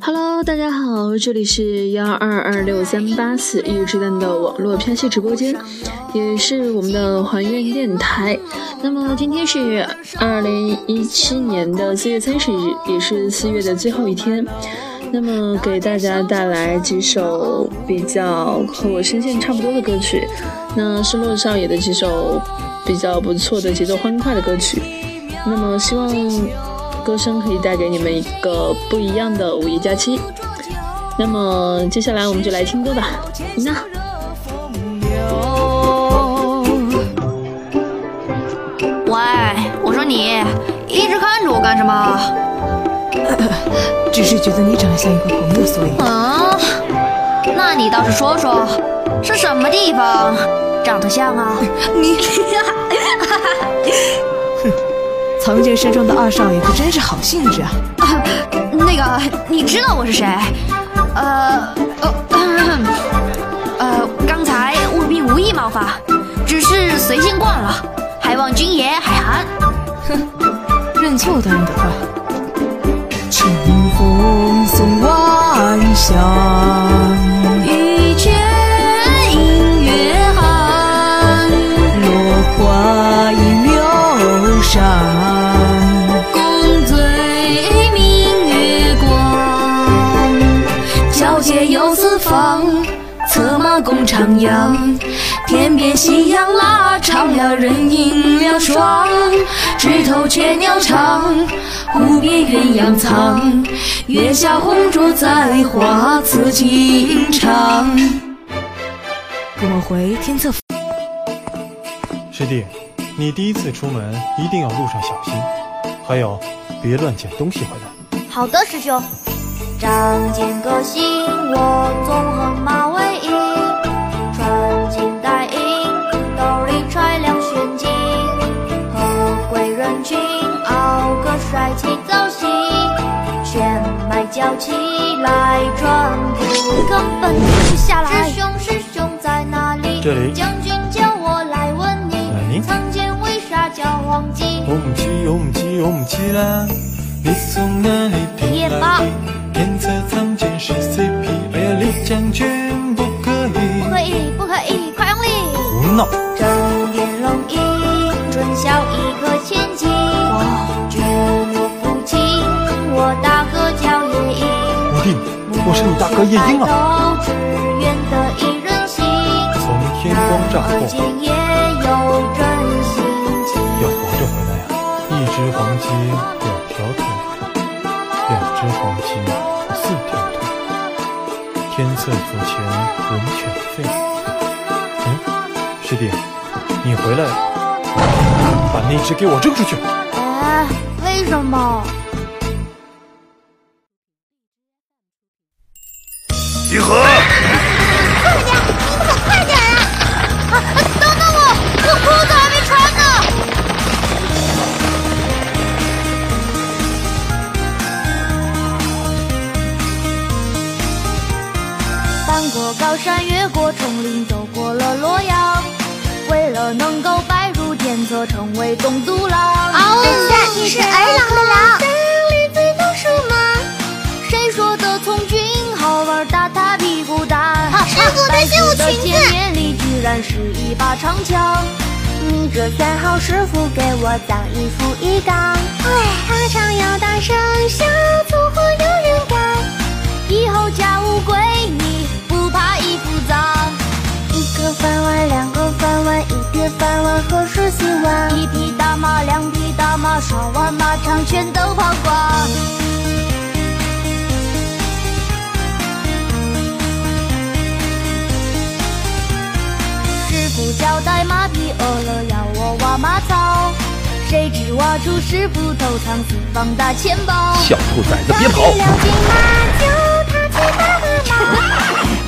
Hello，大家好，这里是幺二二六三八四一之蛋的网络飘戏直播间，也是我们的还原电台。那么今天是二零一七年的四月三十日，也是四月的最后一天。那么给大家带来几首比较和我声线差不多的歌曲，那是洛少爷的几首比较不错的节奏欢快的歌曲。那么希望。歌声可以带给你们一个不一样的五一假期。那么接下来我们就来听歌吧。那，喂，我说你一直看着我干什么？只是觉得你长得像一个朋友，所以。嗯，那你倒是说说，是什么地方长得像啊？你。藏剑山庄的二少爷可真是好兴致啊！那个，你知道我是谁？呃，呃，呃，刚才务必无意冒犯，只是随性惯了，还望君爷海涵。哼，认错当然得快。清风送晚香，夕阳拉长，了人影了霜。枝头雀鸟唱，湖边鸳鸯藏。月下红烛在花，此情长。跟我回天策府。师弟，你第一次出门一定要路上小心，还有别乱捡东西回来。好的，师兄。仗剑歌行，我叫起来转不根本停不下来。师兄师兄在哪里？这里。将军叫我来问你，曾经为啥叫黄金？我唔知，我唔知，我唔知啦。你从哪里听来的？天策藏剑是 CP，哎呀，李将军不可以，不可以，不可以，快用力！胡闹！正殿龙吟，春宵一刻千金。哇！君我父亲，我大哥我是你大哥夜莺啊！从天光乍过，今夜有真心情。要活着回来呀！一只黄鸡，两条腿，两只黄鸡。四条腿，天策府前闻犬吠。嗯，师弟，你回来，把那只给我扔出去。哎，为什么？集合！快点，你们可快点啊！等等我，我裤子还没穿呢。翻过高山，越过丛林，走过了洛阳，为了能够拜入天策，成为东族郎。的旧裙子。见面礼居然是一把长枪。你这三好，师傅给我脏衣服一缸。哎，他唱要大声，响粗活有人干。以后家务归你。不怕衣服脏一个饭碗，两个饭碗，一碟饭碗何时洗完？一匹大马，两匹大马，刷完马场全都跑光。傅交代马匹饿了要我挖马槽，谁知挖出师傅偷藏私房大钱包。小兔崽子别跑！了金马，大马。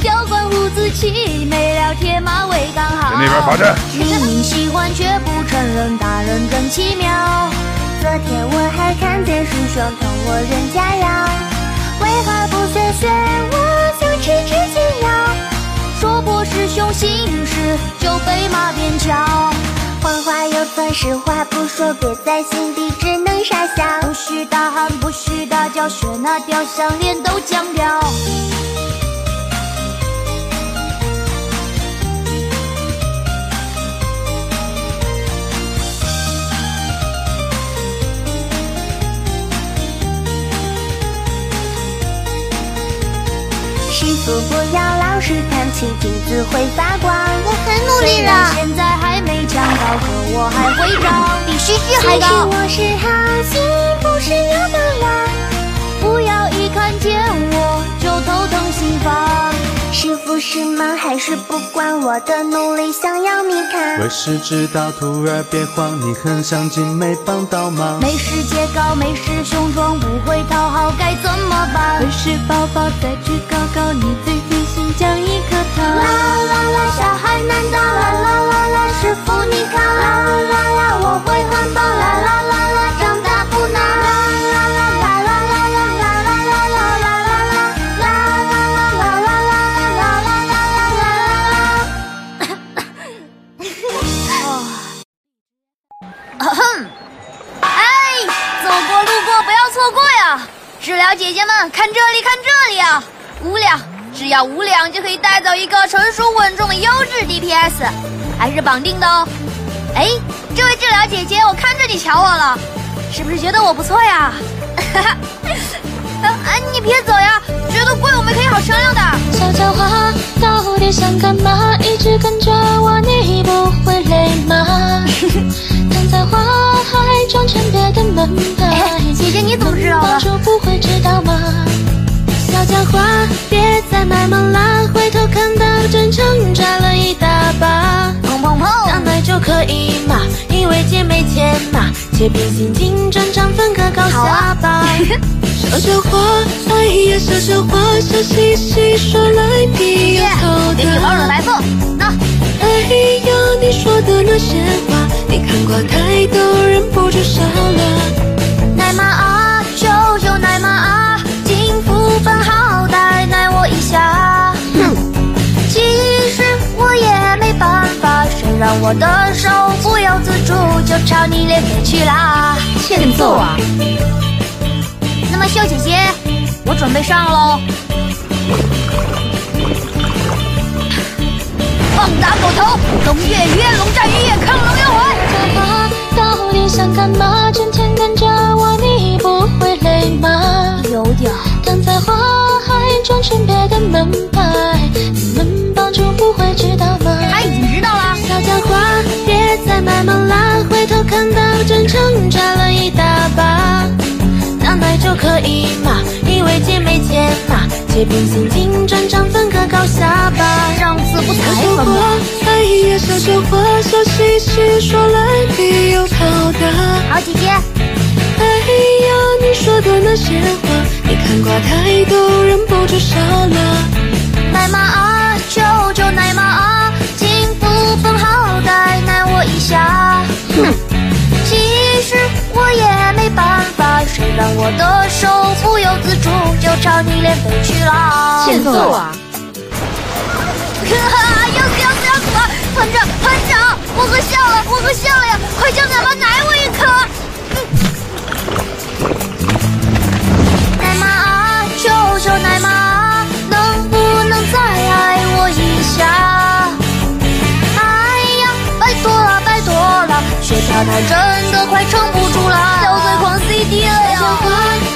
教官伍子胥，没了铁马为刚好。在那边罚站。明明喜欢却不承认，大人真奇妙。昨天我还看见师兄同我认家养，为何不学学我，想吃只煎药？说破师兄心事，就被马鞭敲。谎话又算实话，不说憋在心底，只能傻笑。不许大喊，不许大叫，学那雕像，脸都僵掉。师傅不要老是叹气，镜子会发光。还会长，比嘘嘘还其实。我是好心，不是有的啦。不要一看见我就头疼心烦。师傅是忙还是不管我的努力，想要你看？为师知道，徒儿别慌，你很想进，没帮到忙。没事节高，没事雄壮，不会讨好，该怎么办？为师宝宝再去高高，你最贴心讲一走过路过不要错过呀！治疗姐姐们，看这里，看这里啊！五两，只要五两就可以带走一个成熟稳重的优质 DPS，还是绑定的哦。哎，这位治疗姐姐，我看着你瞧我了，是不是觉得我不错呀？哈哈，哎，你别走呀，觉得贵我们可以好商量的。小狡猾，到底想干嘛？一直跟着我，你不会累吗？躺在花海装成别的门姐姐你怎么知道的？帮助不会知道吗？小家伙，别再卖萌啦，回头看到真诚赚了一大把。砰砰砰！想买就可以嘛，因为姐没钱嘛，且凭心情转账分个高下吧。小哎呀小笑嘻嘻说来皮又头给你包软大。白凤，那哎呀，你说的那些话，你看过太多，忍不住笑了。奶妈啊，救救奶妈啊！金福分好歹奶我一下。哼，其实我也没办法，谁让我的手不由自主就朝你脸飞去啦？欠揍啊！那么秀姐姐，我准备上喽。棒打狗头，龙跃跃，龙战于野，亢龙有怀。狡猾，到底想干嘛？整天跟着我，你不会累吗？有点儿。刚才花海装成别的门牌，你们帮助不会知道吗？他已经知道了。小家伙，别再卖萌啦，回头看到真诚赚了一大把。那买就可以嘛，以为姐妹钱嘛，且凭心情转账分个高下吧。上次不才小狡猾分吗？，哎呀小狡猾，笑嘻嘻说来必有好的。好姐姐，哎呀，你说的那些话，你看过太多，忍不住笑了。奶妈啊，救救奶妈啊！金福分好歹奶我一下。哼，其实我也没办法，谁让我的手不由自主就朝你脸飞去了？欠揍啊！团长团长，我喝笑了，我喝笑了呀！快叫奶妈奶我一口！奶妈啊，求求奶妈啊，能不能再爱我一下？哎呀，拜托了拜托了，血条它真的快撑不住了，小嘴狂 CD 了呀！猾，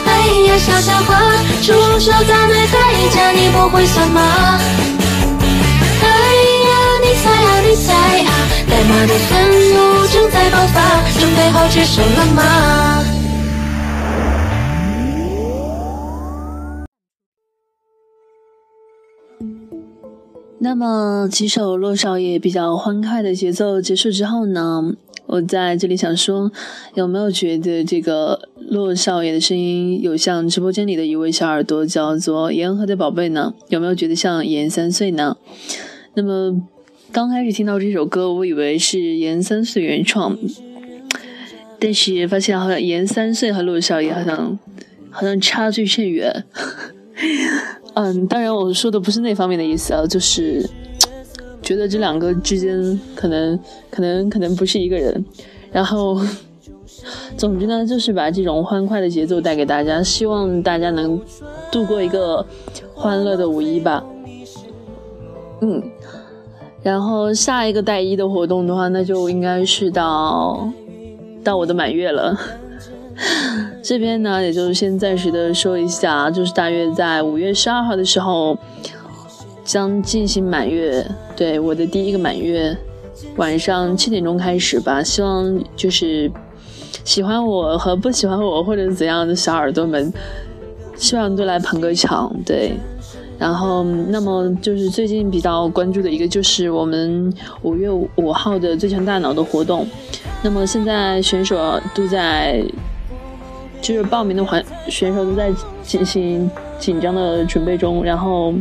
哎呀小狡猾，出手大奶在家你不会算吗？妈的愤怒正在爆发，准备好接受了吗？那么几首洛少爷比较欢快的节奏结束之后呢，我在这里想说，有没有觉得这个洛少爷的声音有像直播间里的一位小耳朵叫做言和的宝贝呢？有没有觉得像言三岁呢？那么刚开始听到这首歌，我以为是言三岁原创，但是发现好像言三岁和陆少爷好像好像差距甚远。嗯，当然我说的不是那方面的意思啊，就是觉得这两个之间可能可能可能不是一个人。然后，总之呢，就是把这种欢快的节奏带给大家，希望大家能度过一个欢乐的五一吧。嗯，然后下一个带一的活动的话，那就应该是到到我的满月了。这边呢，也就是先暂时的说一下，就是大约在五月十二号的时候将进行满月，对我的第一个满月，晚上七点钟开始吧。希望就是喜欢我和不喜欢我或者怎样的小耳朵们，希望都来捧个场，对。然后，那么就是最近比较关注的一个，就是我们五月五号的最强大脑的活动。那么现在选手都在。就是报名的环选手都在进行紧张的准备中，然后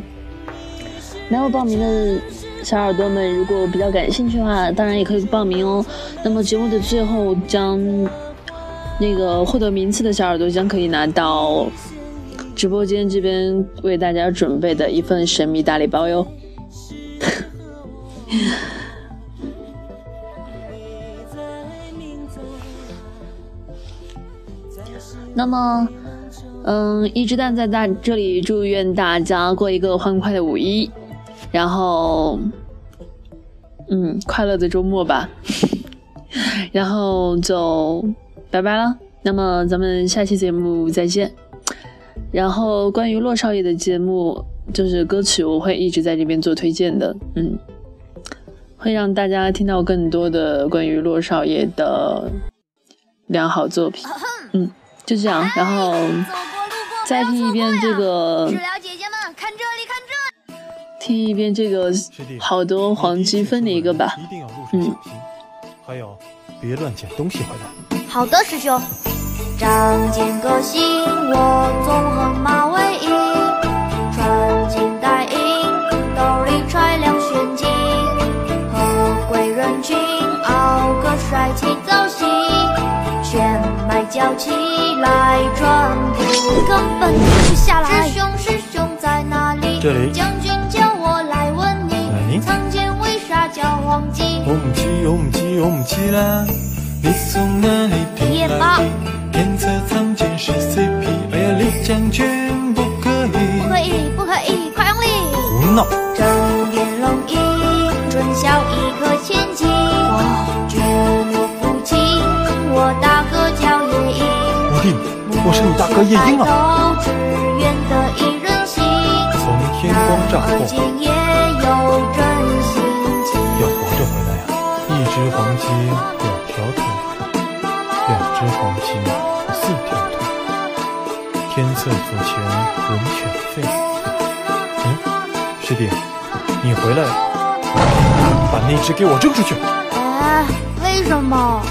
没有报名的小耳朵们，如果比较感兴趣的话，当然也可以报名哦。那么节目的最后，将那个获得名次的小耳朵将可以拿到直播间这边为大家准备的一份神秘大礼包哟。那么，嗯，一只蛋在大这里祝愿大家过一个欢快的五一，然后，嗯，快乐的周末吧，然后就拜拜了。那么咱们下期节目再见。然后关于洛少爷的节目，就是歌曲，我会一直在这边做推荐的，嗯，会让大家听到更多的关于洛少爷的良好作品，嗯。就这样，然后再听一遍这个，听一遍这个好多黄金分的一个吧，嗯，还有，别乱捡东西回来。好的，师兄。仗剑歌行，我纵横马尾翼，穿金戴银，兜里揣两玄金，和贵人群，傲个帅气造型，全麦叫起。来传不根本停不下来。师兄师兄在哪里？这里。将军叫我来问你，藏剑为啥叫黄金？我们起，我们起，我们起来。你从哪里听来的？天策藏剑是 CP，哎呀，李将军不可以，不可以，不可以，快用力！胡闹。正殿龙吟，春宵一刻千金。绝怒负卿，我大哥叫夜莺。我是你大哥夜莺啊！从天光乍过，要活着回来呀！一只黄鸡，两条腿；两只黄鸡，四条腿。天策左前，龙犬吠。嗯，师弟，你回来，把那只给我扔出去。哎，为什么？